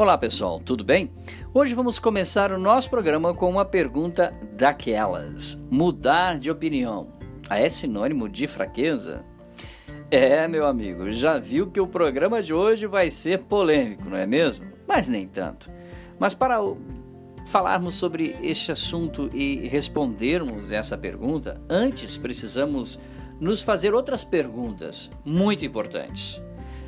Olá pessoal, tudo bem? Hoje vamos começar o nosso programa com uma pergunta daquelas: mudar de opinião é sinônimo de fraqueza? É, meu amigo, já viu que o programa de hoje vai ser polêmico, não é mesmo? Mas nem tanto. Mas para falarmos sobre este assunto e respondermos essa pergunta, antes precisamos nos fazer outras perguntas muito importantes.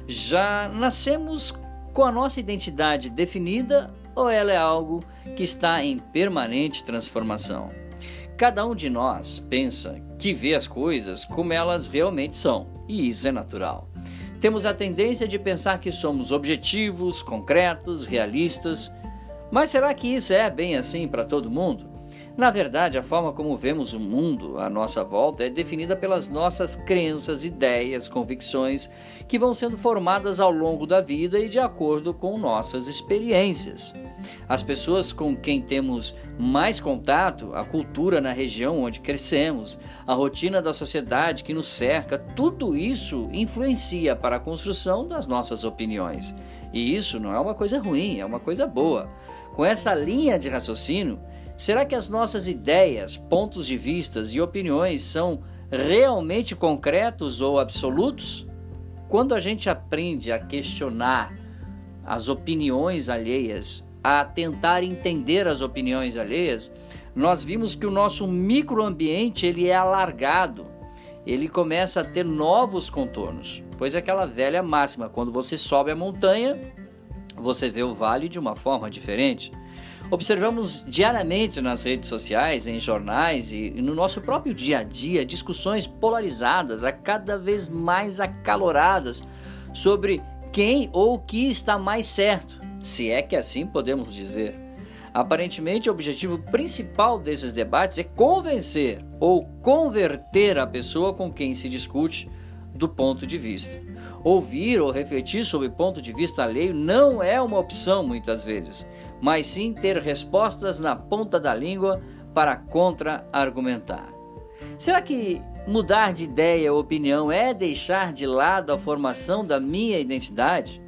Já nascemos com a nossa identidade definida ou ela é algo que está em permanente transformação? Cada um de nós pensa que vê as coisas como elas realmente são, e isso é natural. Temos a tendência de pensar que somos objetivos, concretos, realistas, mas será que isso é bem assim para todo mundo? Na verdade, a forma como vemos o mundo à nossa volta é definida pelas nossas crenças, ideias, convicções que vão sendo formadas ao longo da vida e de acordo com nossas experiências. As pessoas com quem temos mais contato, a cultura na região onde crescemos, a rotina da sociedade que nos cerca, tudo isso influencia para a construção das nossas opiniões. E isso não é uma coisa ruim, é uma coisa boa. Com essa linha de raciocínio, Será que as nossas ideias, pontos de vistas e opiniões são realmente concretos ou absolutos? Quando a gente aprende a questionar as opiniões alheias, a tentar entender as opiniões alheias, nós vimos que o nosso microambiente ele é alargado, ele começa a ter novos contornos. Pois é aquela velha máxima, quando você sobe a montanha, você vê o vale de uma forma diferente. Observamos diariamente nas redes sociais, em jornais e no nosso próprio dia a dia discussões polarizadas, a cada vez mais acaloradas, sobre quem ou o que está mais certo, se é que assim podemos dizer. Aparentemente, o objetivo principal desses debates é convencer ou converter a pessoa com quem se discute do ponto de vista. Ouvir ou refletir sobre ponto de vista alheio não é uma opção muitas vezes mas sim ter respostas na ponta da língua para contra-argumentar. Será que mudar de ideia ou opinião é deixar de lado a formação da minha identidade?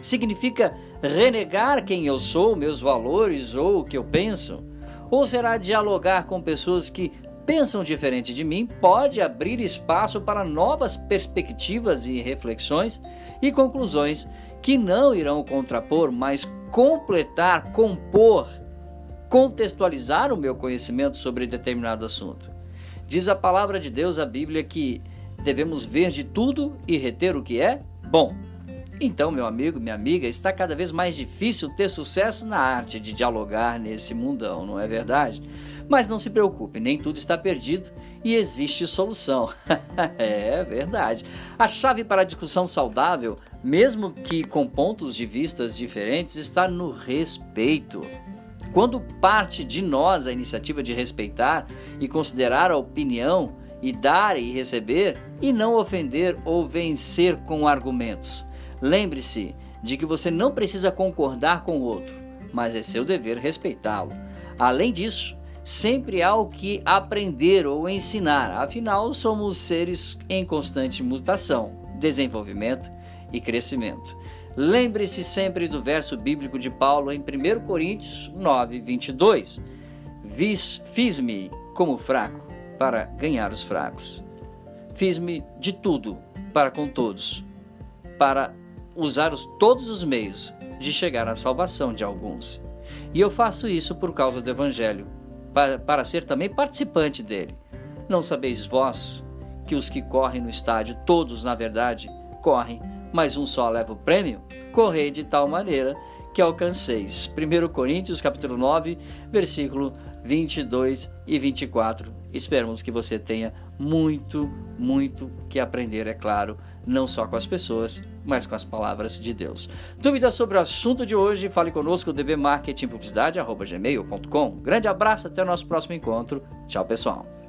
Significa renegar quem eu sou, meus valores ou o que eu penso? Ou será dialogar com pessoas que pensam diferente de mim pode abrir espaço para novas perspectivas e reflexões e conclusões que não irão contrapor, mas completar, compor, contextualizar o meu conhecimento sobre determinado assunto. Diz a palavra de Deus, a Bíblia, que devemos ver de tudo e reter o que é bom. Então, meu amigo, minha amiga, está cada vez mais difícil ter sucesso na arte de dialogar nesse mundão, não é verdade? Mas não se preocupe, nem tudo está perdido e existe solução. é verdade. A chave para a discussão saudável, mesmo que com pontos de vistas diferentes, está no respeito. Quando parte de nós a iniciativa de respeitar e considerar a opinião e dar e receber e não ofender ou vencer com argumentos. Lembre-se de que você não precisa concordar com o outro, mas é seu dever respeitá-lo. Além disso, sempre há o que aprender ou ensinar, afinal, somos seres em constante mutação, desenvolvimento e crescimento. Lembre-se sempre do verso bíblico de Paulo em 1 Coríntios 9, 22. Fiz-me como fraco para ganhar os fracos. Fiz-me de tudo para com todos, para usar os, todos os meios de chegar à salvação de alguns. E eu faço isso por causa do Evangelho, para, para ser também participante dele. Não sabeis vós que os que correm no estádio, todos na verdade correm, mas um só leva o prêmio? Correi de tal maneira que alcanceis. 1 Coríntios capítulo 9, versículo 22 e 24. Esperamos que você tenha muito, muito que aprender, é claro, não só com as pessoas, mas com as palavras de Deus. Dúvidas sobre o assunto de hoje? Fale conosco, dbmarketingpublicidade.gmail.com. Grande abraço, até o nosso próximo encontro. Tchau, pessoal.